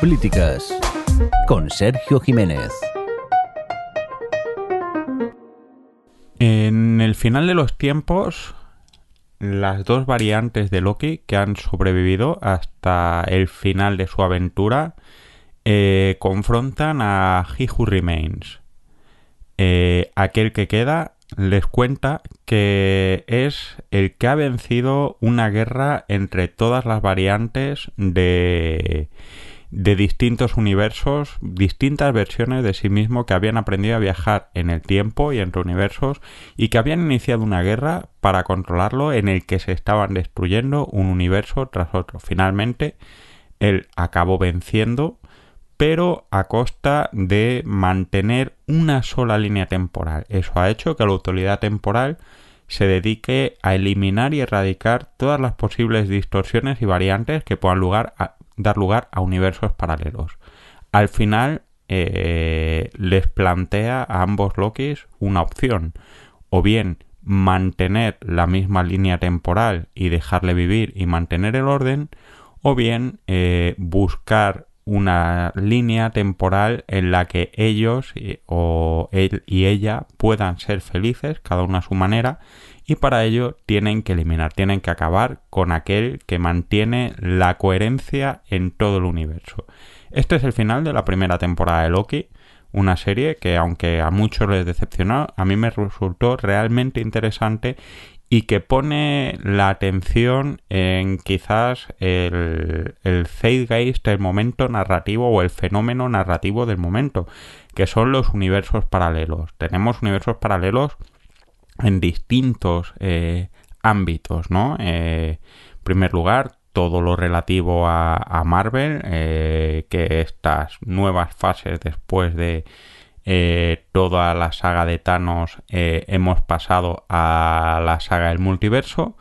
Políticas con Sergio Jiménez. En el final de los tiempos, las dos variantes de Loki que han sobrevivido hasta el final de su aventura eh, confrontan a He Who Remains. Eh, aquel que queda les cuenta que es el que ha vencido una guerra entre todas las variantes de, de distintos universos, distintas versiones de sí mismo que habían aprendido a viajar en el tiempo y entre universos y que habían iniciado una guerra para controlarlo en el que se estaban destruyendo un universo tras otro. Finalmente, él acabó venciendo pero a costa de mantener una sola línea temporal. Eso ha hecho que la autoridad temporal se dedique a eliminar y erradicar todas las posibles distorsiones y variantes que puedan dar lugar a universos paralelos. Al final eh, les plantea a ambos Lokis una opción, o bien mantener la misma línea temporal y dejarle vivir y mantener el orden, o bien eh, buscar una línea temporal en la que ellos o él y ella puedan ser felices, cada uno a su manera, y para ello tienen que eliminar, tienen que acabar con aquel que mantiene la coherencia en todo el universo. Este es el final de la primera temporada de Loki, una serie que aunque a muchos les decepcionó, a mí me resultó realmente interesante y que pone la atención en quizás el, el zeitgeist, el momento narrativo o el fenómeno narrativo del momento, que son los universos paralelos. Tenemos universos paralelos en distintos eh, ámbitos, ¿no? Eh, en primer lugar, todo lo relativo a, Marvel, eh, que estas nuevas fases después de eh, toda la saga de Thanos eh, hemos pasado a la saga del multiverso.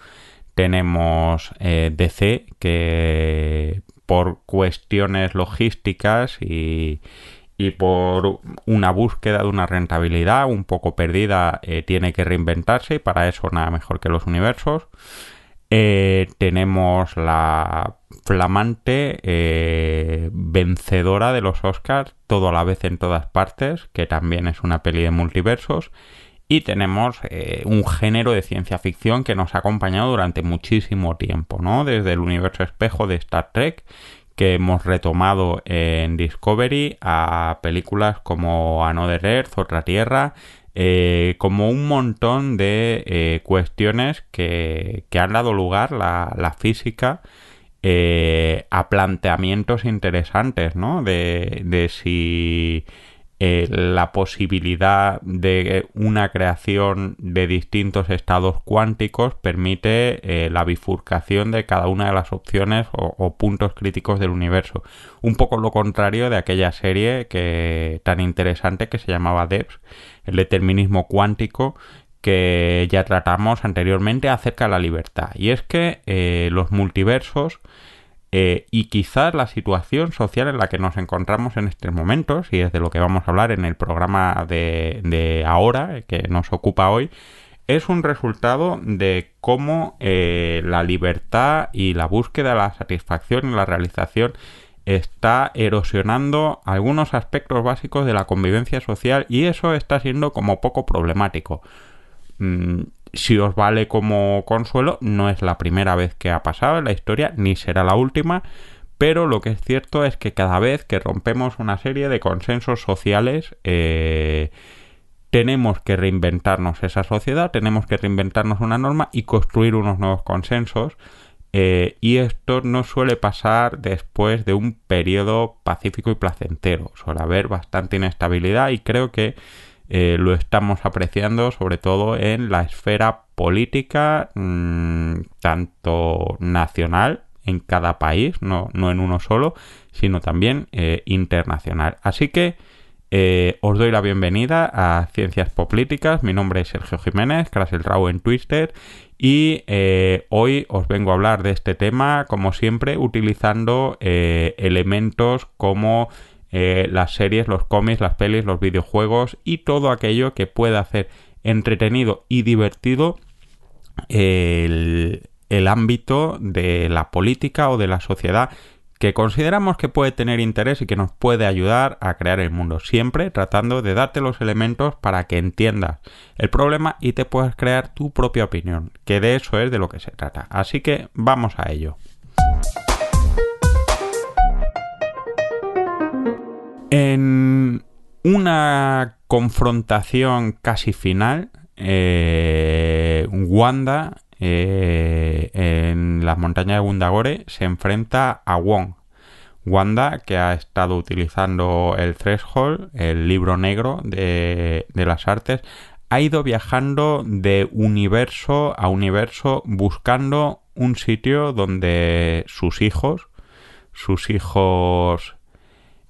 Tenemos eh, DC que por cuestiones logísticas y, y, por una búsqueda de una rentabilidad un poco perdida tiene que reinventarse y para eso nada mejor que los universos. Tenemos la flamante eh, vencedora de los Oscars, todo a la vez en todas partes, que también es una peli de multiversos. Y tenemos eh, un género de ciencia ficción que nos ha acompañado durante muchísimo tiempo, ¿no? Desde el universo espejo de Star Trek, que hemos retomado en Discovery, a películas como Another Earth, Otra Tierra, eh, como un montón de cuestiones que, que, han dado lugar la, la física eh, a planteamientos interesantes, ¿no? De, de si eh, la posibilidad de una creación de distintos estados cuánticos permite eh, la bifurcación de cada una de las opciones o, puntos críticos del universo. Un poco lo contrario de aquella serie que tan interesante que se llamaba Debs, el determinismo cuántico, que ya tratamos anteriormente acerca de la libertad. Y es que eh, los multiversos eh, y quizás la situación social en la que nos encontramos en estos momentos, y es de lo que vamos a hablar en el programa de, ahora, que nos ocupa hoy, es un resultado de cómo eh, la libertad y la búsqueda de la satisfacción y la realización está erosionando algunos aspectos básicos de la convivencia social y eso está siendo como poco problemático. Mm, si os vale como consuelo, no es la primera vez que ha pasado en la historia, ni será la última, pero lo que es cierto es que cada vez que rompemos una serie de consensos sociales, eh, tenemos que reinventarnos esa sociedad, tenemos que reinventarnos una norma y construir unos nuevos consensos. Eh, y esto no suele pasar después de un periodo pacífico y placentero. Suele haber bastante inestabilidad y creo que eh, lo estamos apreciando sobre todo en la esfera política, mm, tanto nacional en cada país, no, en uno solo, sino también eh, internacional. Así que eh, os doy la bienvenida a Ciencias Políticas. Mi nombre es Sergio Jiménez, Raw en Twitter, y hoy os vengo a hablar de este tema, como siempre, utilizando elementos como eh, las series, los cómics, las pelis, los videojuegos y todo aquello que pueda hacer entretenido y divertido el, ámbito de la política o de la sociedad que consideramos que puede tener interés y que nos puede ayudar a crear el mundo, siempre tratando de darte los elementos para que entiendas el problema y te puedas crear tu propia opinión, que de eso es de lo que se trata. Así que vamos a ello. En una confrontación casi final, eh, Wanda eh, en las montañas de Gundagore se enfrenta a Wong. Wanda, que ha estado utilizando el Threshold, el libro negro de, de las artes, ha ido viajando de universo a universo buscando un sitio donde sus hijos, sus hijos,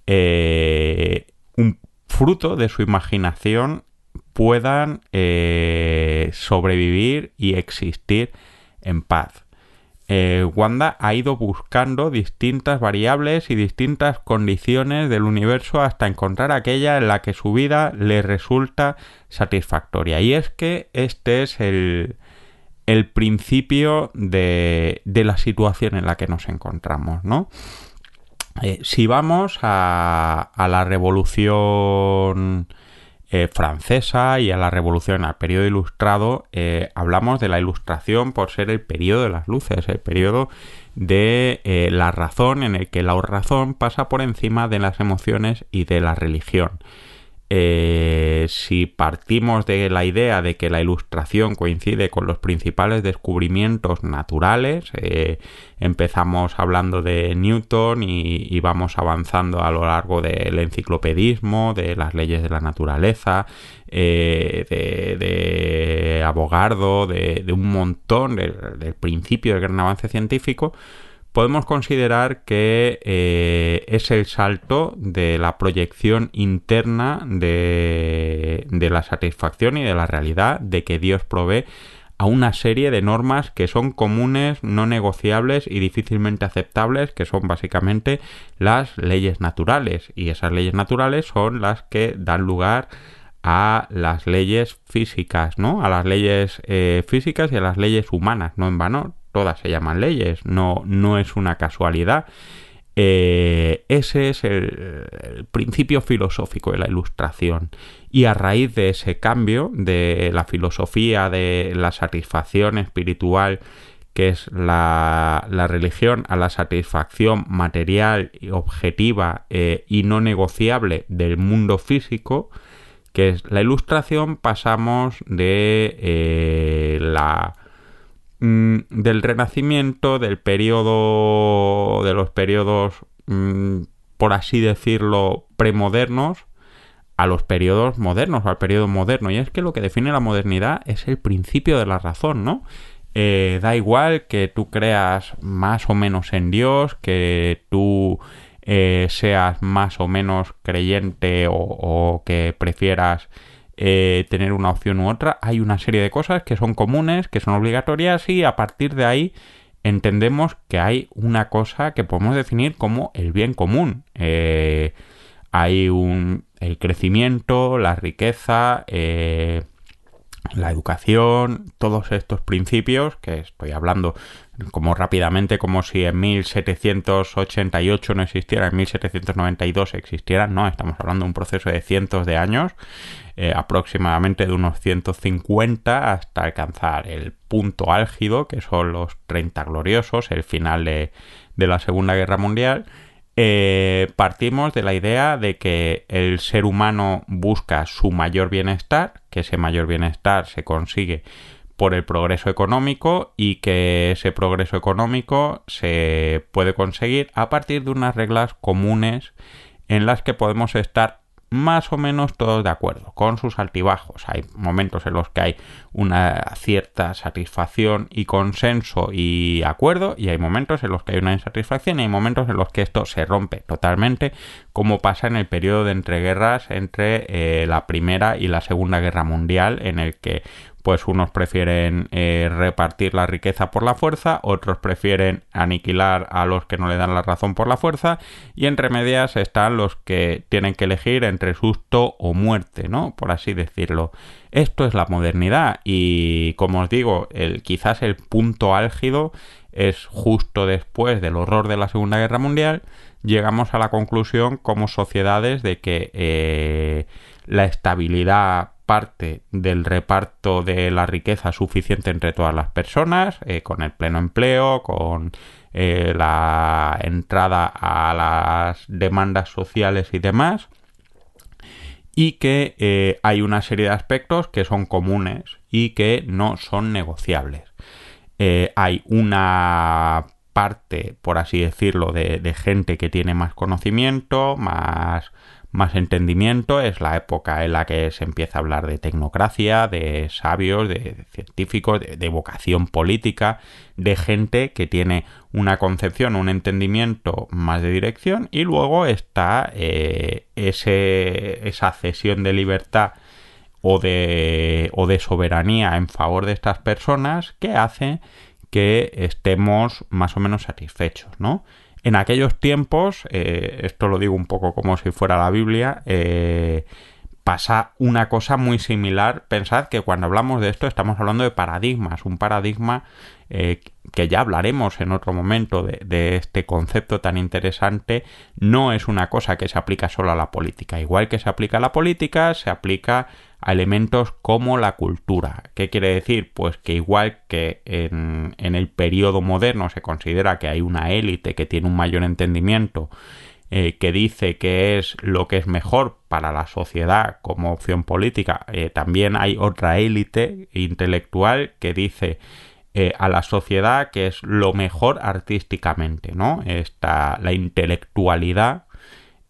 eh, un fruto de su imaginación, puedan eh, sobrevivir y existir en paz. Eh, Wanda ha ido buscando distintas variables y distintas condiciones del universo hasta encontrar aquella en la que su vida le resulta satisfactoria. Y es que este es el, el principio de, de, la situación en la que nos encontramos, ¿no? Eh, si vamos a, la revolución eh, francesa y a la revolución, al periodo ilustrado, eh, hablamos de la ilustración por ser el periodo de las luces, el periodo de la razón en el que la razón pasa por encima de las emociones y de la religión. Eh, si partimos de la idea de que la ilustración coincide con los principales descubrimientos naturales, eh, empezamos hablando de Newton y, vamos avanzando a lo largo del enciclopedismo, de las leyes de la naturaleza, eh, de, Abogardo, de, un montón del principio del gran avance científico, podemos considerar que eh, es el salto de la proyección interna de, de, la satisfacción y de la realidad de que Dios provee a una serie de normas que son comunes, no negociables y difícilmente aceptables, que son básicamente las leyes naturales. Y esas leyes naturales son las que dan lugar a las leyes físicas, ¿no? A las leyes eh, físicas y a las leyes humanas, no en vano todas se llaman leyes, no, no es una casualidad. Eh, ese es el, principio filosófico de la ilustración. Y a raíz de ese cambio de la filosofía de la satisfacción espiritual, que es la, religión, a la satisfacción material, objetiva eh, y no negociable del mundo físico, que es la ilustración, pasamos de eh, la Mm, del Renacimiento, del periodo, de los periodos, mm, por así decirlo, premodernos, a los periodos modernos, al periodo moderno. Y es que lo que define la modernidad es el principio de la razón, ¿no? Eh, da igual que tú creas más o menos en Dios, que tú eh, seas más o menos creyente o que prefieras eh, tener una opción u otra. Hay una serie de cosas que son comunes, que son obligatorias y a partir de ahí entendemos que hay una cosa que podemos definir como el bien común. Eh, hay un, el crecimiento, la riqueza, eh, la educación, todos estos principios que estoy hablando como rápidamente como si en 1788 no existiera, en 1792 existieran, no, estamos hablando de un proceso de cientos de años, eh, aproximadamente de unos 150 hasta alcanzar el punto álgido, que son los 30 gloriosos, el final de, la Segunda Guerra Mundial, eh, partimos de la idea de que el ser humano busca su mayor bienestar, que ese mayor bienestar se consigue por el progreso económico y que ese progreso económico se puede conseguir a partir de unas reglas comunes en las que podemos estar más o menos todos de acuerdo, con sus altibajos. Hay momentos en los que hay una cierta satisfacción y consenso y acuerdo, y hay momentos en los que hay una insatisfacción y hay momentos en los que esto se rompe totalmente, como pasa en el periodo de entreguerras entre eh, la Primera y la Segunda Guerra Mundial, en el que pues unos prefieren eh, repartir la riqueza por la fuerza, otros prefieren aniquilar a los que no le dan la razón por la fuerza, y entre medias están los que tienen que elegir entre susto o muerte, ¿no? Por así decirlo. Esto es la modernidad y, como os digo, el, quizás el punto álgido es justo después del horror de la Segunda Guerra Mundial, llegamos a la conclusión como sociedades de que eh, la estabilidad parte del reparto de la riqueza suficiente entre todas las personas, eh, con el pleno empleo, con eh, la entrada a las demandas sociales y demás, y que eh, hay una serie de aspectos que son comunes y que no son negociables. hay una parte, por así decirlo, de gente que tiene más conocimiento, más más entendimiento es la época en la que se empieza a hablar de tecnocracia, de sabios, de científicos, de, vocación política, de gente que tiene una concepción, un entendimiento más de dirección y luego está eh, ese, esa cesión de libertad o de, o de soberanía en favor de estas personas que hace que estemos más o menos satisfechos, ¿no? En aquellos tiempos, eh, esto lo digo un poco como si fuera la Biblia, eh, pasa una cosa muy similar. Pensad que cuando hablamos de esto estamos hablando de paradigmas, un paradigma eh, que ya hablaremos en otro momento de, este concepto tan interesante, no es una cosa que se aplica solo a la política. Igual que se aplica a la política, se aplica a elementos como la cultura. ¿Qué quiere decir? Pues que igual que en, el periodo moderno se considera que hay una élite que tiene un mayor entendimiento eh, que dice que es lo que es mejor para la sociedad como opción política, eh, también hay otra élite intelectual que dice eh, a la sociedad que es lo mejor artísticamente, ¿no? Esta, la intelectualidad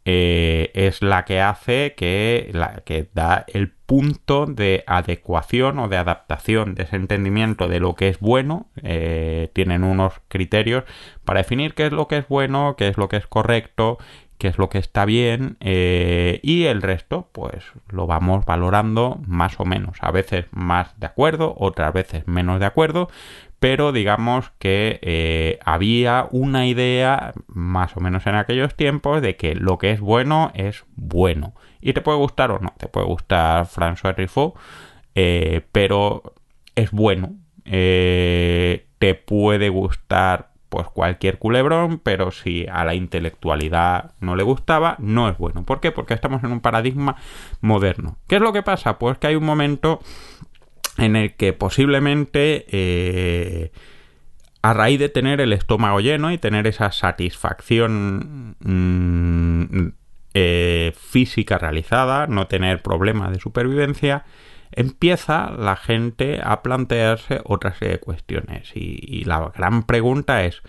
eh, es la que hace que, la, que da el punto de adecuación o de adaptación de ese entendimiento de lo que es bueno. Eh, tienen unos criterios para definir qué es lo que es bueno, qué es lo que es correcto, qué es lo que está bien eh, y el resto pues lo vamos valorando más o menos. A veces más de acuerdo, otras veces menos de acuerdo, pero digamos que eh, había una idea, más o menos en aquellos tiempos, de que lo que es bueno es bueno. Y te puede gustar o no, te puede gustar François Truffaut, eh, pero es bueno. Te puede gustar pues cualquier culebrón, pero si a la intelectualidad no le gustaba, no es bueno. ¿Por qué? Porque estamos en un paradigma moderno. ¿Qué es lo que pasa? Pues que hay un momento en el que posiblemente eh, a raíz de tener el estómago lleno y tener esa satisfacción mm, eh, física realizada, no tener problemas de supervivencia, empieza la gente a plantearse otra serie de cuestiones. Y, la gran pregunta es,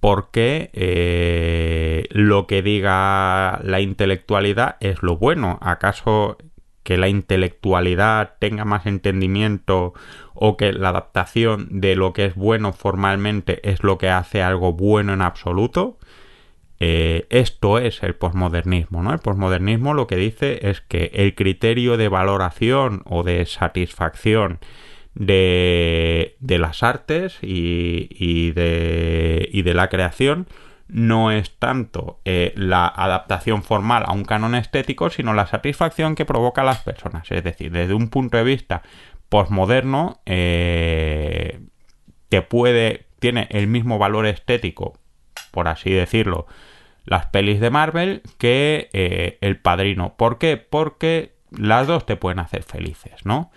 ¿por qué eh, lo que diga la intelectualidad es lo bueno? ¿Acaso que la intelectualidad tenga más entendimiento o que la adaptación de lo que es bueno formalmente es lo que hace algo bueno en absoluto. Eh, esto es el posmodernismo, ¿no? El posmodernismo lo que dice es que el criterio de valoración o de satisfacción de, de las artes y, y, de, y de la creación no es tanto eh, la adaptación formal a un canon estético, sino la satisfacción que provoca a las personas. Es decir, desde un punto de vista postmoderno, eh, que puede, tiene el mismo valor estético, por así decirlo, las pelis de Marvel que eh, El Padrino. ¿Por qué? Porque las dos te pueden hacer felices, ¿no?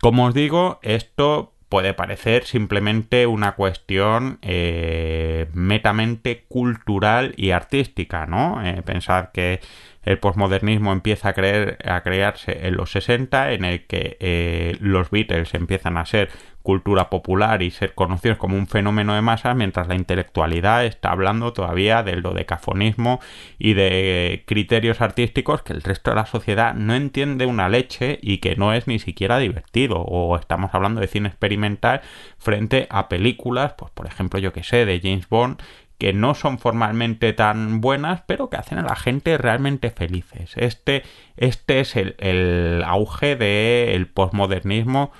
Como os digo, esto puede parecer simplemente una cuestión eh, metamente cultural y artística, ¿no? Eh, pensar que el posmodernismo empieza a, creer, a crearse en los 60, en el que eh, los Beatles empiezan a ser cultura popular y ser conocidos como un fenómeno de masas, mientras la intelectualidad está hablando todavía del dodecafonismo y de criterios artísticos que el resto de la sociedad no entiende una leche y que no es ni siquiera divertido. O estamos hablando de cine experimental frente a películas, pues por ejemplo, yo que sé, de James Bond, que no son formalmente tan buenas, pero que hacen a la gente realmente felices. Este, este es el, auge del posmodernismo,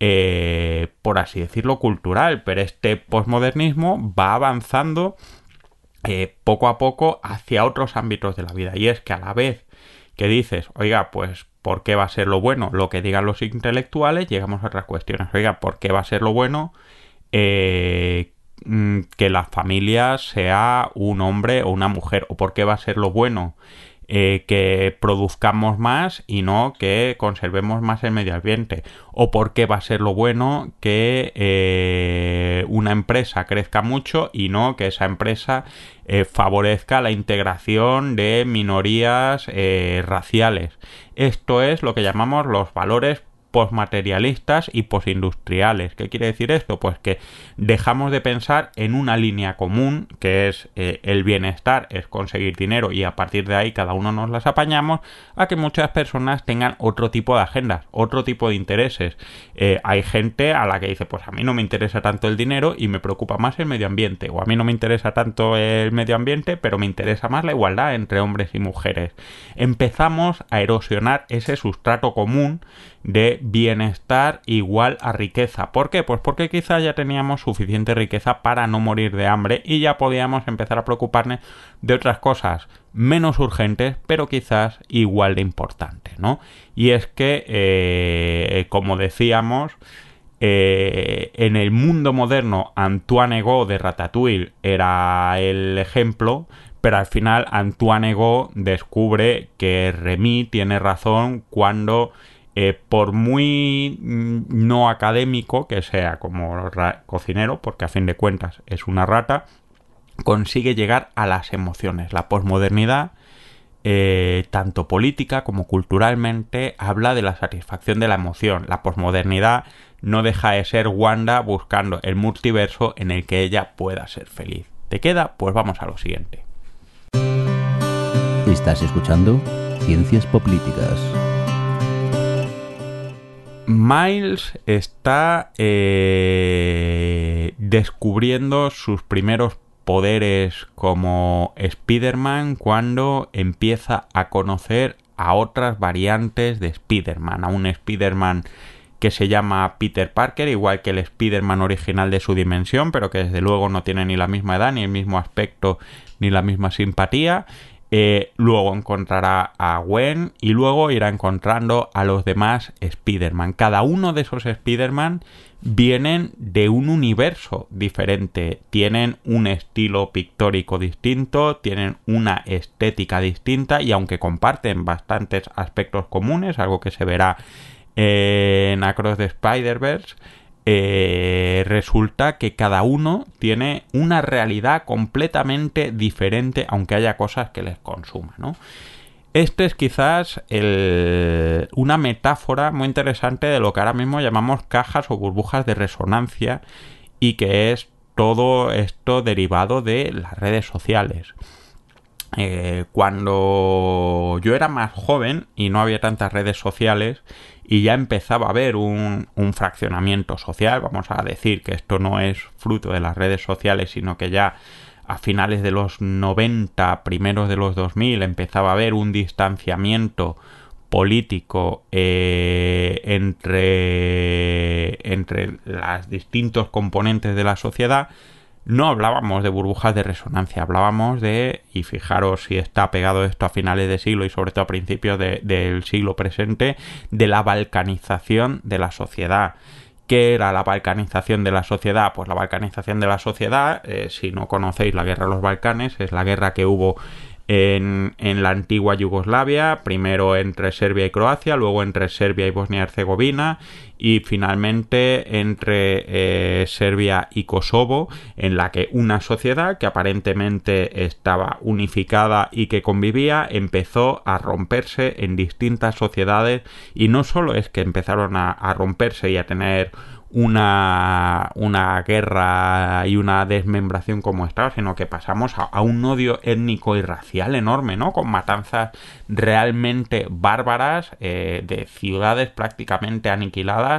eh, por así decirlo, cultural, pero este posmodernismo va avanzando eh, poco a poco hacia otros ámbitos de la vida. Y es que a la vez que dices, oiga, pues, ¿por qué va a ser lo bueno lo que digan los intelectuales? Llegamos a otras cuestiones. Oiga, ¿por qué va a ser lo bueno eh, Mm, que la familia sea un hombre o una mujer o por qué va a ser lo bueno eh, que produzcamos más y no que conservemos más el medio ambiente o por qué va a ser lo bueno que eh, una empresa crezca mucho y no que esa empresa eh, favorezca la integración de minorías raciales. Esto es lo que llamamos los valores postmaterialistas y postindustriales. ¿Qué quiere decir esto? Pues que dejamos de pensar en una línea común, que es eh, el bienestar, es conseguir dinero y a partir de ahí cada uno nos las apañamos, a que muchas personas tengan otro tipo de agendas, otro tipo de intereses. Eh, hay gente a la que dice, pues a mí no me interesa tanto el dinero y me preocupa más el medio ambiente, o a mí no me interesa tanto el medio ambiente, pero me interesa más la igualdad entre hombres y mujeres. Empezamos a erosionar ese sustrato común de bienestar igual a riqueza. ¿Por qué? Pues porque quizá ya teníamos suficiente riqueza para no morir de hambre y ya podíamos empezar a preocuparnos de otras cosas menos urgentes, pero quizás igual de importantes, ¿no? Y es que, eh, como decíamos, eh, en el mundo moderno Antoine Go de Ratatouille era el ejemplo, pero al final Antoine Go descubre que Remy tiene razón cuando eh, por muy mm, no académico que sea como cocinero, porque a fin de cuentas es una rata, consigue llegar a las emociones. La posmodernidad, eh, tanto política como culturalmente, habla de la satisfacción de la emoción. La posmodernidad no deja de ser Wanda buscando el multiverso en el que ella pueda ser feliz. ¿Te queda? Pues vamos a lo siguiente. Estás escuchando Ciencias Políticas. Miles está eh, descubriendo sus primeros poderes como Spider-Man cuando empieza a conocer a otras variantes de Spider-Man, a un Spider-Man que se llama Peter Parker, igual que el Spider-Man original de su dimensión, pero que desde luego no tiene ni la misma edad, ni el mismo aspecto, ni la misma simpatía, eh, luego encontrará a Gwen y luego irá encontrando a los demás Spider-Man. Cada uno de esos Spider-Man vienen de un universo diferente, tienen un estilo pictórico distinto, tienen una estética distinta y aunque comparten bastantes aspectos comunes, algo que se verá en Across the Spider-Verse, eh, resulta que cada uno tiene una realidad completamente diferente, aunque haya cosas que les consuman, ¿no? Este es quizás una metáfora muy interesante de lo que ahora mismo llamamos cajas o burbujas de resonancia y que es todo esto derivado de las redes sociales. Eh, cuando yo era más joven y no había tantas redes sociales y ya empezaba a haber un, fraccionamiento social, vamos a decir que esto no es fruto de las redes sociales, sino que ya a finales de los 90, primeros de los 2000, empezaba a haber un distanciamiento político eh, entre, entre los distintos componentes de la sociedad, no hablábamos de burbujas de resonancia, hablábamos de, y fijaros si está pegado esto a finales de siglo y sobre todo a principios del siglo presente, de la balcanización de la sociedad. ¿Qué era la balcanización de la sociedad? Pues la balcanización de la sociedad, eh, si no conocéis la guerra de los Balcanes, es la guerra que hubo en, la antigua Yugoslavia, primero entre Serbia y Croacia, luego entre Serbia y Bosnia y Herzegovina y finalmente entre eh, Serbia y Kosovo, en la que una sociedad que aparentemente estaba unificada y que convivía empezó a romperse en distintas sociedades y no solo es que empezaron a romperse y a tener una, una guerra y una desmembración como esta, sino que pasamos a, un odio étnico y racial enorme, ¿no? Con matanzas realmente bárbaras eh, de ciudades prácticamente aniquiladas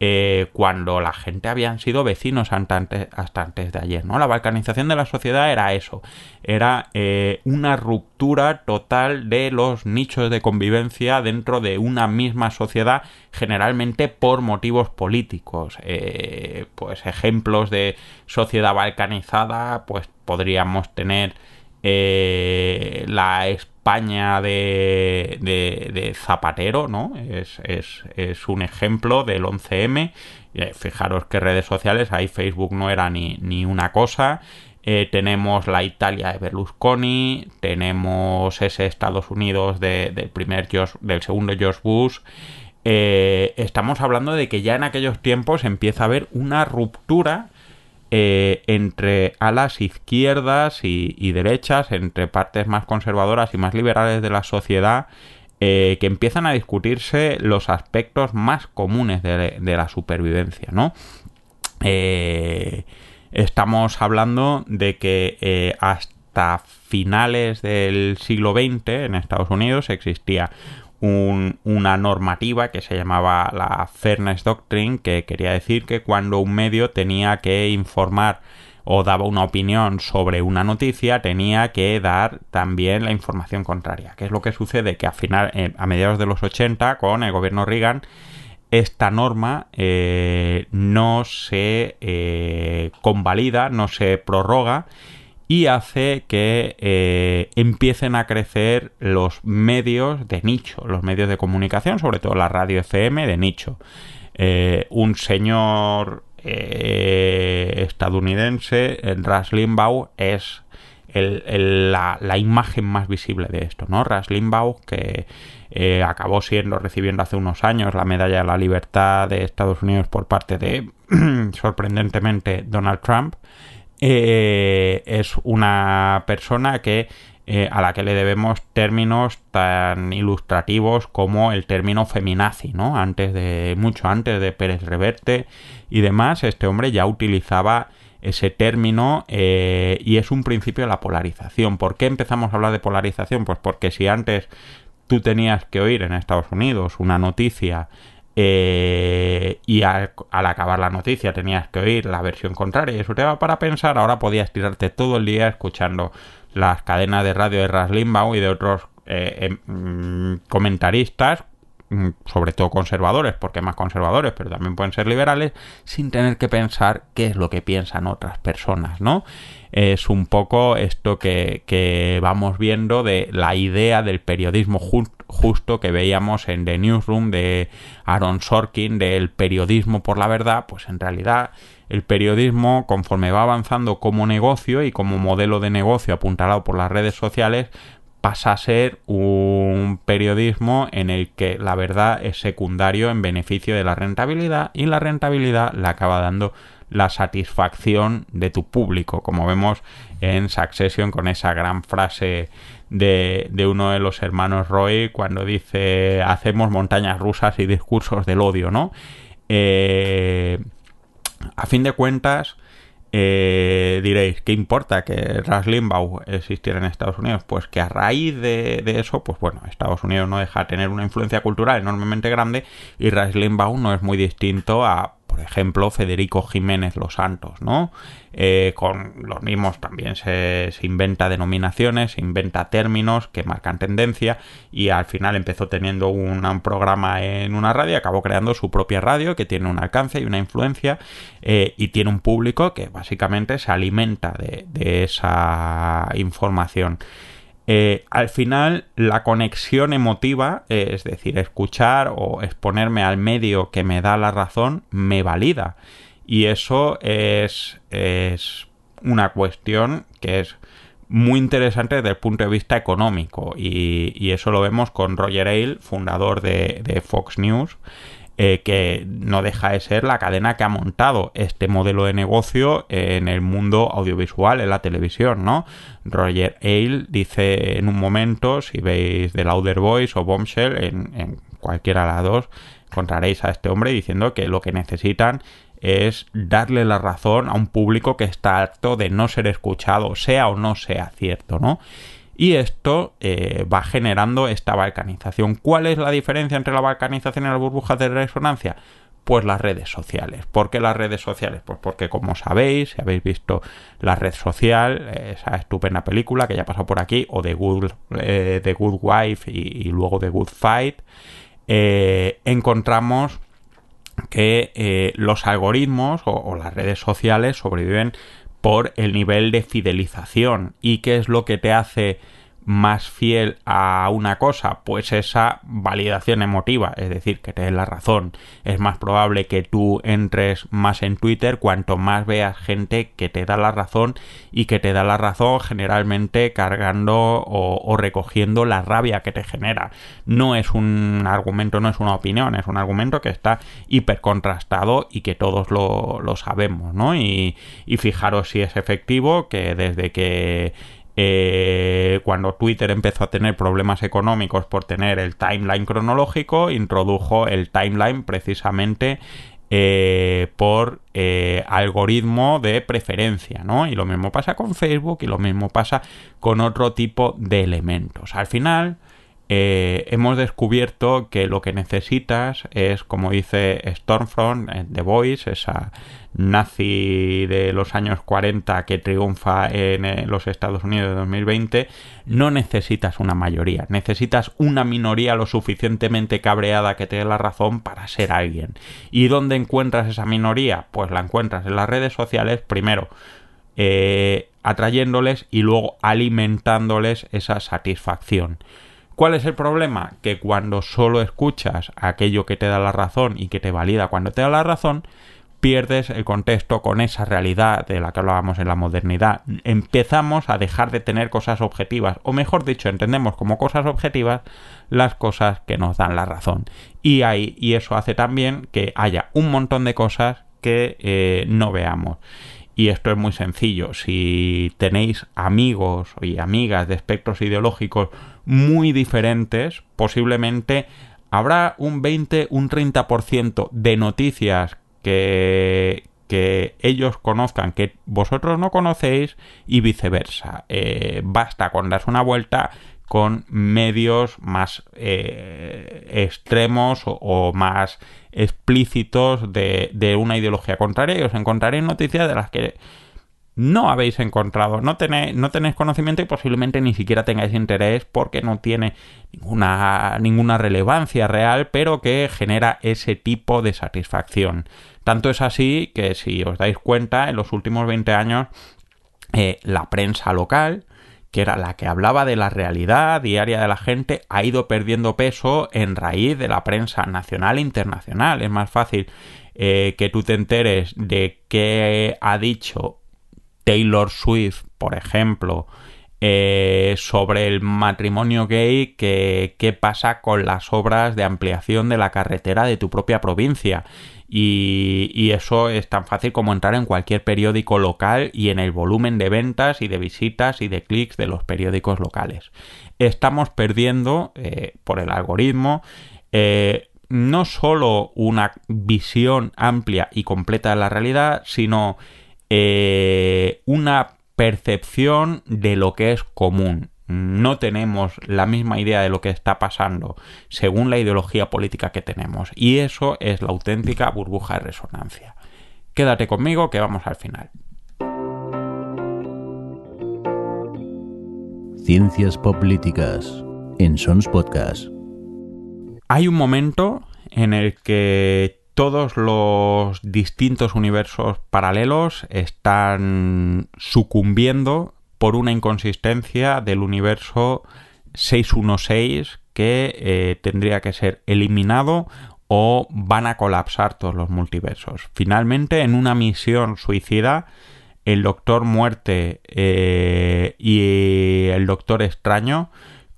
eh, cuando la gente habían sido vecinos hasta antes, de ayer, ¿no? La balcanización de la sociedad era eso, era eh, una ruptura total de los nichos de convivencia dentro de una misma sociedad, generalmente por motivos políticos. Eh, pues ejemplos de sociedad balcanizada, pues podríamos tener la España de, de, Zapatero, ¿no? Es, es, un ejemplo del 11M. Eh, fijaros que redes sociales, ahí Facebook no era ni, ni una cosa. Eh, tenemos la Italia de Berlusconi, tenemos ese Estados Unidos del primer del segundo George Bush. Eh, estamos hablando de que ya en aquellos tiempos empieza a haber una ruptura eh, entre alas izquierdas y, derechas, entre partes más conservadoras y más liberales de la sociedad, eh, que empiezan a discutirse los aspectos más comunes de, la supervivencia, ¿no? Eh, estamos hablando de que hasta finales del siglo XX en Estados Unidos existía una normativa que se llamaba la Fairness Doctrine, que quería decir que cuando un medio tenía que informar o daba una opinión sobre una noticia, tenía que dar también la información contraria. ¿Qué es lo que sucede? Que a, final, eh, a mediados de los 80, con el gobierno Reagan, esta norma eh, no se eh, convalida, no se prorroga y hace que eh, empiecen a crecer los medios de nicho, los medios de comunicación, sobre todo la radio FM de nicho. Eh, un señor eh, estadounidense, Ras Limbaugh, es la, imagen más visible de esto, ¿no? Ras Limbaugh, que acabó siendo, recibiendo hace unos años la medalla de la libertad de Estados Unidos por parte de, sorprendentemente, Donald Trump, eh, es una persona que eh, a la que le debemos términos tan ilustrativos como el término feminazi, ¿no? Antes de, mucho antes de Pérez Reverte y demás, este hombre ya utilizaba ese término eh, y es un principio de la polarización. ¿Por qué empezamos a hablar de polarización? Pues porque si antes tú tenías que oír en Estados Unidos una noticia eh, y al, acabar la noticia tenías que oír la versión contraria y eso te va para pensar, ahora podías tirarte todo el día escuchando las cadenas de radio de Ras Limbaugh y de otros eh, em, mm, comentaristas mm, sobre todo conservadores, porque más conservadores, pero también pueden ser liberales, sin tener que pensar qué es lo que piensan otras personas, ¿no? Es un poco esto que, que vamos viendo de la idea del periodismo justo justo que veíamos en The Newsroom de Aaron Sorkin del periodismo por la verdad, pues en realidad el periodismo conforme va avanzando como negocio y como modelo de negocio apuntalado por las redes sociales pasa a ser un periodismo en el que la verdad es secundario en beneficio de la rentabilidad y la rentabilidad la acaba dando la satisfacción de tu público, como vemos en Succession con esa gran frase de, de, uno de los hermanos Roy cuando dice hacemos montañas rusas y discursos del odio, ¿no? Eh, a fin de cuentas, eh, diréis, ¿qué importa que Ras Limbaugh existiera en Estados Unidos? Pues que a raíz de, de, eso, pues bueno, Estados Unidos no deja de tener una influencia cultural enormemente grande y Ras Limbaugh no es muy distinto a por ejemplo, Federico Jiménez Los Santos, ¿no? Eh, con los mismos también se, inventa denominaciones, se inventa términos que marcan tendencia y al final empezó teniendo un, programa en una radio, acabó creando su propia radio que tiene un alcance y una influencia eh, y tiene un público que básicamente se alimenta de esa información. Eh, al final la conexión emotiva, eh, es decir, escuchar o exponerme al medio que me da la razón, me valida. Y eso es, es una cuestión que es muy interesante desde el punto de vista económico. Y, eso lo vemos con Roger Ailes, fundador de, de Fox News, eh, que no deja de ser la cadena que ha montado este modelo de negocio en el mundo audiovisual, en la televisión, ¿no? Roger Ailes dice en un momento, si veis The Louder Voice o Bombshell, en, cualquiera de las dos, encontraréis a este hombre diciendo que lo que necesitan es darle la razón a un público que está harto de no ser escuchado, sea o no sea cierto, ¿no? Y esto eh, va generando esta balcanización. ¿Cuál es la diferencia entre la balcanización y las burbujas de resonancia? Pues las redes sociales. ¿Por qué las redes sociales? Pues porque como sabéis, si habéis visto la red social, esa estupenda película que ya pasó por aquí, o The Good, eh, Good Wife y, luego The Good Fight, eh, encontramos que eh, los algoritmos o, las redes sociales sobreviven por el nivel de fidelización y qué es lo que te hace más fiel a una cosa, pues esa validación emotiva, es decir, que te den la razón. Es más probable que tú entres más en Twitter cuanto más veas gente que te da la razón y que te da la razón generalmente cargando o, recogiendo la rabia que te genera. No es un argumento, no es una opinión, es un argumento que está hiper contrastado y que todos lo, sabemos, ¿no? Y fijaros si es efectivo que desde que eh, cuando Twitter empezó a tener problemas económicos por tener el timeline cronológico, introdujo el timeline precisamente eh, por eh, algoritmo de preferencia, ¿no? Y lo mismo pasa con Facebook y lo mismo pasa con otro tipo de elementos. Al final, hemos descubierto que lo que necesitas es, como dice Stormfront, The Voice, esa nazi de los años 40 que triunfa en eh, los Estados Unidos de 2020, no necesitas una mayoría, necesitas una minoría lo suficientemente cabreada que te dé la razón para ser alguien. ¿Y dónde encuentras esa minoría? Pues la encuentras en las redes sociales, primero, eh, atrayéndoles y luego alimentándoles esa satisfacción. ¿Cuál es el problema? Que cuando solo escuchas aquello que te da la razón y que te valida cuando te da la razón, pierdes el contexto con esa realidad de la que hablábamos en la modernidad. Empezamos a dejar de tener cosas objetivas, o mejor dicho, entendemos como cosas objetivas las cosas que nos dan la razón. Y, hay, y eso hace también que haya un montón de cosas que eh, no veamos. Y esto es muy sencillo. Si tenéis amigos y amigas de espectros ideológicos muy diferentes, posiblemente habrá un 20, un 30% de noticias que, que ellos conozcan que vosotros no conocéis y viceversa. Eh, basta con darse una vuelta con medios más eh, extremos o, más explícitos de, una ideología contraria y os encontraréis noticias de las que no habéis encontrado, no tenéis, no tenéis conocimiento y posiblemente ni siquiera tengáis interés porque no tiene ninguna, ninguna relevancia real, pero que genera ese tipo de satisfacción. Tanto es así que si os dais cuenta, en los últimos 20 años, eh, la prensa local, que era la que hablaba de la realidad diaria de la gente, ha ido perdiendo peso en raíz de la prensa nacional e internacional. Es más fácil eh, que tú te enteres de qué ha dicho Taylor Swift, por ejemplo, eh, sobre el matrimonio gay, que, qué pasa con las obras de ampliación de la carretera de tu propia provincia. Y, eso es tan fácil como entrar en cualquier periódico local y en el volumen de ventas y de visitas y de clics de los periódicos locales. Estamos perdiendo eh, por el algoritmo eh, no solo una visión amplia y completa de la realidad, sino una percepción de lo que es común. No tenemos la misma idea de lo que está pasando según la ideología política que tenemos. Y eso es la auténtica burbuja de resonancia. Quédate conmigo que vamos al final. Ciencias políticas en Sons Podcast. Hay un momento en el que todos los distintos universos paralelos están sucumbiendo por una inconsistencia del universo 616 que eh, tendría que ser eliminado o van a colapsar todos los multiversos. Finalmente, en una misión suicida, el Doctor Muerte eh, y el Doctor Extraño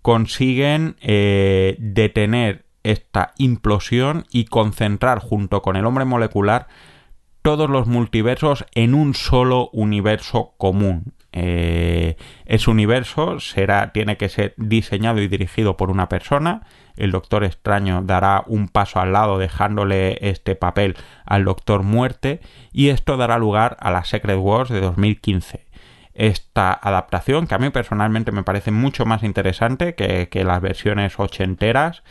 consiguen eh, detener esta implosión y concentrar junto con el hombre molecular todos los multiversos en un solo universo común. Eh, ese universo será, tiene que ser diseñado y dirigido por una persona. El Doctor Extraño dará un paso al lado dejándole este papel al Doctor Muerte y esto dará lugar a la Secret Wars de 2015 esta adaptación que a mí personalmente me parece mucho más interesante que, que las versiones ochenteras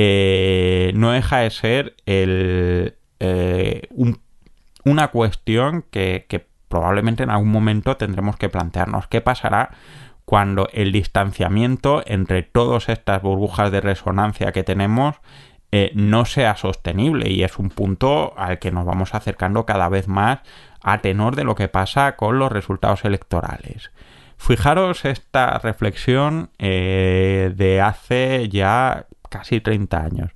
eh, no deja de ser eh, una cuestión que, probablemente en algún momento tendremos que plantearnos. ¿Qué pasará cuando el distanciamiento entre todas estas burbujas de resonancia que tenemos eh, no sea sostenible y es un punto al que nos vamos acercando cada vez más a tenor de lo que pasa con los resultados electorales. Fijaros esta reflexión de hace ya casi 30 años.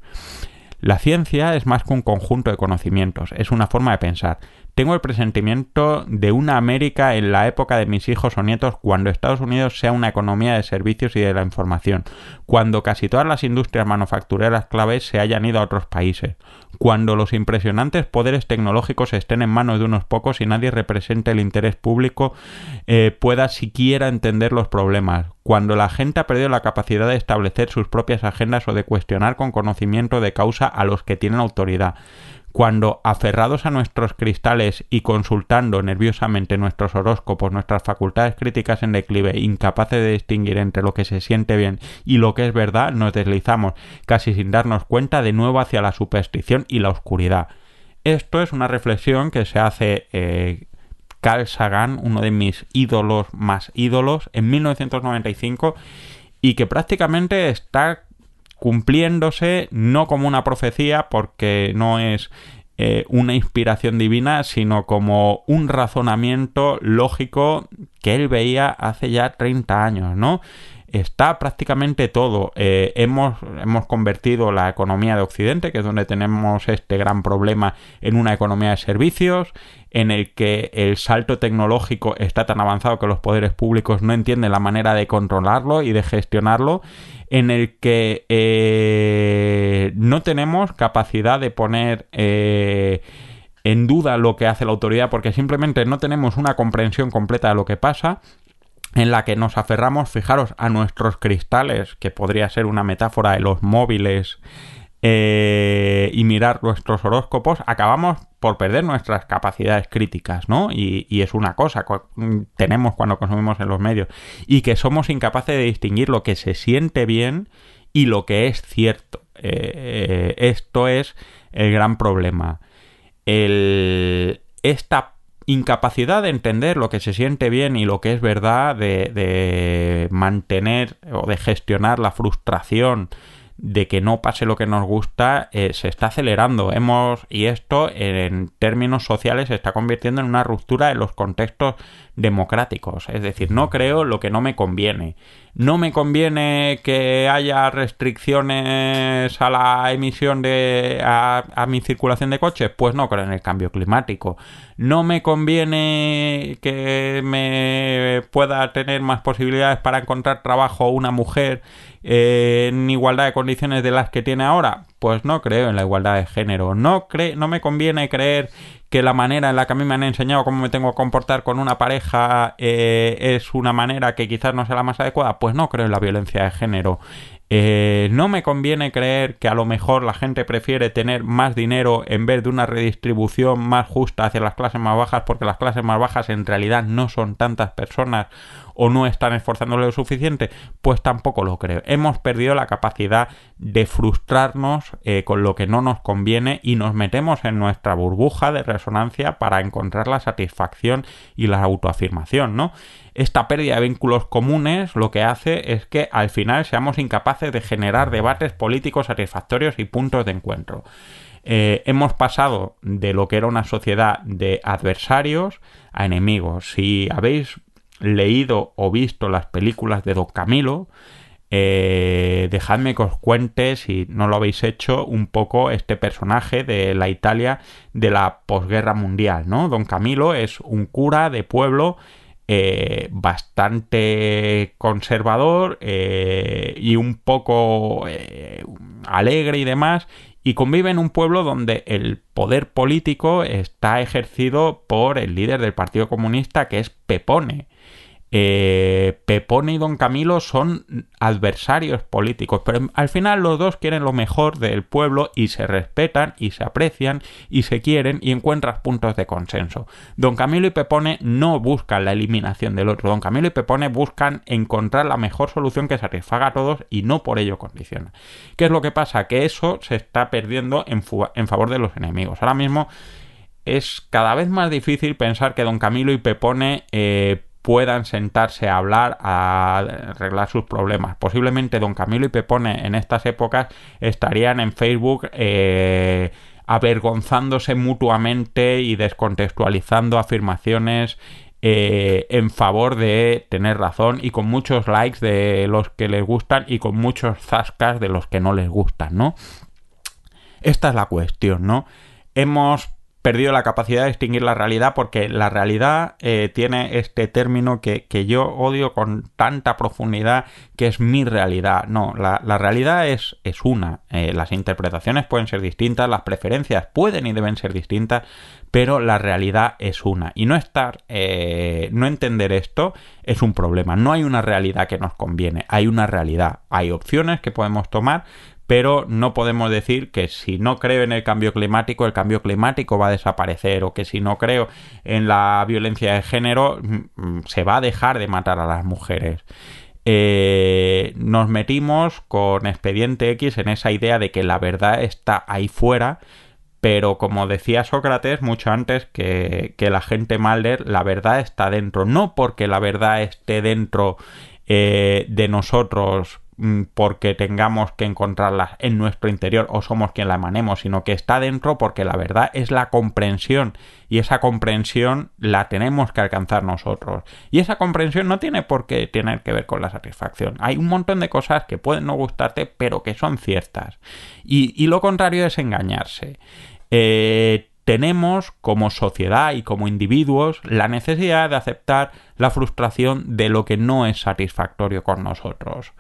La ciencia es más que un conjunto de conocimientos, es una forma de pensar. Tengo el presentimiento de una América en la época de mis hijos o nietos cuando Estados Unidos sea una economía de servicios y de la información, cuando casi todas las industrias manufactureras claves se hayan ido a otros países, cuando los impresionantes poderes tecnológicos estén en manos de unos pocos y nadie represente el interés público eh, pueda siquiera entender los problemas, cuando la gente ha perdido la capacidad de establecer sus propias agendas o de cuestionar con conocimiento de causa a los que tienen autoridad, cuando aferrados a nuestros cristales y consultando nerviosamente nuestros horóscopos, nuestras facultades críticas en declive, incapaces de distinguir entre lo que se siente bien y lo que es verdad, nos deslizamos, casi sin darnos cuenta, de nuevo hacia la superstición y la oscuridad. Esto es una reflexión que se hace eh, Carl Sagan, uno de mis ídolos más ídolos, en 1995 y que prácticamente está cumpliéndose no como una profecía porque no es eh, una inspiración divina, sino como un razonamiento lógico que él veía hace ya 30 años, ¿no? Está prácticamente todo. Eh, hemos, hemos convertido la economía de Occidente, que es donde tenemos este gran problema, en una economía de servicios, en el que el salto tecnológico está tan avanzado que los poderes públicos no entienden la manera de controlarlo y de gestionarlo, en el que eh, no tenemos capacidad de poner... Eh, en duda lo que hace la autoridad porque simplemente no tenemos una comprensión completa de lo que pasa en la que nos aferramos, fijaros, a nuestros cristales, que podría ser una metáfora de los móviles, eh, y mirar nuestros horóscopos, acabamos por perder nuestras capacidades críticas, ¿no? Y, es una cosa que tenemos cuando consumimos en los medios, y que somos incapaces de distinguir lo que se siente bien y lo que es cierto. Eh, esto es el gran problema. El, esta incapacidad de entender lo que se siente bien y lo que es verdad, de, mantener o de gestionar la frustración de que no pase lo que nos gusta eh, se está acelerando. Hemos, y esto en términos sociales se está convirtiendo en una ruptura en los contextos democráticos. Es decir, no creo lo que no me conviene. No me conviene que haya restricciones a la emisión de. a, a mi circulación de coches. Pues no creo en el cambio climático. No me conviene que me pueda tener más posibilidades para encontrar trabajo una mujer en igualdad de condiciones de las que tiene ahora? Pues no creo en la igualdad de género. No, no me conviene creer que la manera en la que a mí me han enseñado cómo me tengo que comportar con una pareja eh, es una manera que quizás no sea la más adecuada. Pues no creo en la violencia de género. Eh, no me conviene creer que a lo mejor la gente prefiere tener más dinero en vez de una redistribución más justa hacia las clases más bajas porque las clases más bajas en realidad no son tantas personas o no están esforzándole lo suficiente, pues tampoco lo creo. Hemos perdido la capacidad de frustrarnos eh, con lo que no nos conviene y nos metemos en nuestra burbuja de resonancia para encontrar la satisfacción y la autoafirmación, ¿no? Esta pérdida de vínculos comunes lo que hace es que al final seamos incapaces de generar debates políticos satisfactorios y puntos de encuentro. Eh, hemos pasado de lo que era una sociedad de adversarios a enemigos. Si habéis leído o visto las películas de Don Camilo, eh, dejadme que os cuente, si no lo habéis hecho, un poco este personaje de la Italia de la posguerra mundial, ¿no? Don Camilo es un cura de pueblo eh, bastante conservador eh, y un poco alegre y demás, y convive en un pueblo donde el poder político está ejercido por el líder del Partido Comunista, que es Pepone. Eh, Pepone y Don Camilo son adversarios políticos, pero al final los dos quieren lo mejor del pueblo y se respetan y se aprecian y se quieren y encuentran puntos de consenso. Don Camilo y Pepone no buscan la eliminación del otro, Don Camilo y Pepone buscan encontrar la mejor solución que satisfaga a todos y no por ello condiciona. ¿Qué es lo que pasa? Que eso se está perdiendo en, en favor de los enemigos. Ahora mismo es cada vez más difícil pensar que Don Camilo y Pepone eh, puedan sentarse a hablar, a arreglar sus problemas. Posiblemente Don Camilo y Pepone en estas épocas estarían en Facebook eh, avergonzándose mutuamente y descontextualizando afirmaciones eh, en favor de tener razón y con muchos likes de los que les gustan y con muchos zascas de los que no les gustan, ¿no? Esta es la cuestión, ¿no? Hemos perdido la capacidad de distinguir la realidad porque la realidad eh, tiene este término que, yo odio con tanta profundidad que es mi realidad. No, la, realidad es, es una. Eh, las interpretaciones pueden ser distintas, las preferencias pueden y deben ser distintas, pero la realidad es una. Y no estar, eh, no entender esto es un problema. No hay una realidad que nos conviene, hay una realidad. Hay opciones que podemos tomar, pero no podemos decir que si no creo en el cambio climático, el cambio climático va a desaparecer, o que si no creo en la violencia de género, mm, mm, se va a dejar de matar a las mujeres. Eh, nos metimos con Expediente X en esa idea de que la verdad está ahí fuera, pero como decía Sócrates mucho antes que, que la gente Malder, la verdad está dentro, no porque la verdad esté dentro eh, de nosotros porque tengamos que encontrarla en nuestro interior o somos quien la emanemos, sino que está dentro porque la verdad es la comprensión y esa comprensión la tenemos que alcanzar nosotros. Y esa comprensión no tiene por qué tener que ver con la satisfacción. Hay un montón de cosas que pueden no gustarte, pero que son ciertas. Y, lo contrario es engañarse. Eh, tenemos como sociedad y como individuos la necesidad de aceptar la frustración de lo que no es satisfactorio con nosotros.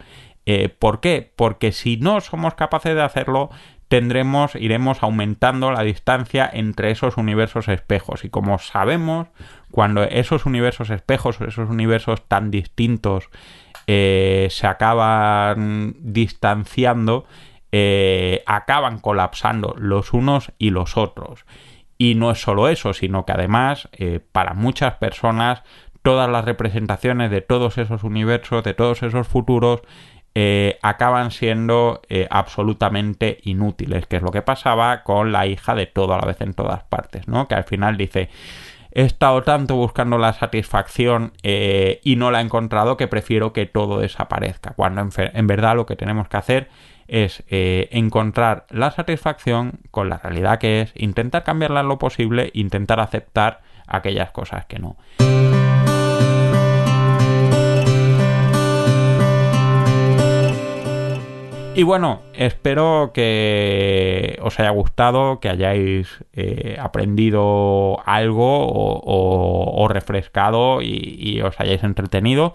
Eh, ¿Por qué? Porque si no somos capaces de hacerlo, tendremos, iremos aumentando la distancia entre esos universos espejos. Y como sabemos, cuando esos universos espejos, esos universos tan distintos, eh, se acaban distanciando, eh, acaban colapsando los unos y los otros. Y no es solo eso, sino que además, para muchas personas, todas las representaciones de todos esos universos, de todos esos futuros, eh, acaban siendo eh, absolutamente inútiles, que es lo que pasaba con la hija de todo a la vez en todas partes, ¿no? Que al final dice, he estado tanto buscando la satisfacción eh, y no la he encontrado que prefiero que todo desaparezca, cuando en, verdad lo que tenemos que hacer es encontrar la satisfacción con la realidad que es, intentar cambiarla en lo posible, intentar aceptar aquellas cosas que no. Y bueno, espero que os haya gustado, que hayáis eh, aprendido algo o, refrescado y, os hayáis entretenido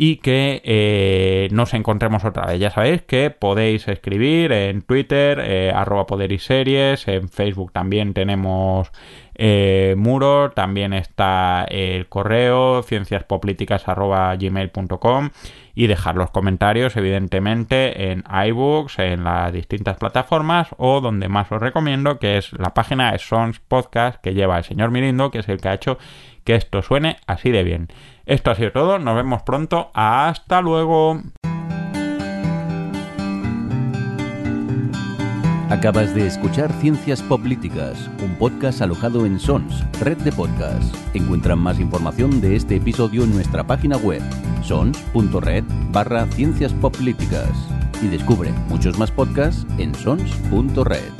y que eh, nos encontremos otra vez. Ya sabéis que podéis escribir en Twitter, eh, arroba poder y series, en Facebook también tenemos eh, muro, también está el correo cienciaspoplíticas.gmail.com y dejar los comentarios evidentemente en iBooks, en las distintas plataformas o donde más os recomiendo que es la página de Sons Podcast que lleva el señor Mirindo que es el que ha hecho que esto suene así de bien. Esto ha sido todo, nos vemos pronto, hasta luego. Acabas de escuchar Ciencias Políticas, un podcast alojado en Sons, red de podcasts. Encuentra más información de este episodio en nuestra página web, sons.red barra ciencias políticas. Y descubre muchos más podcasts en sons.red.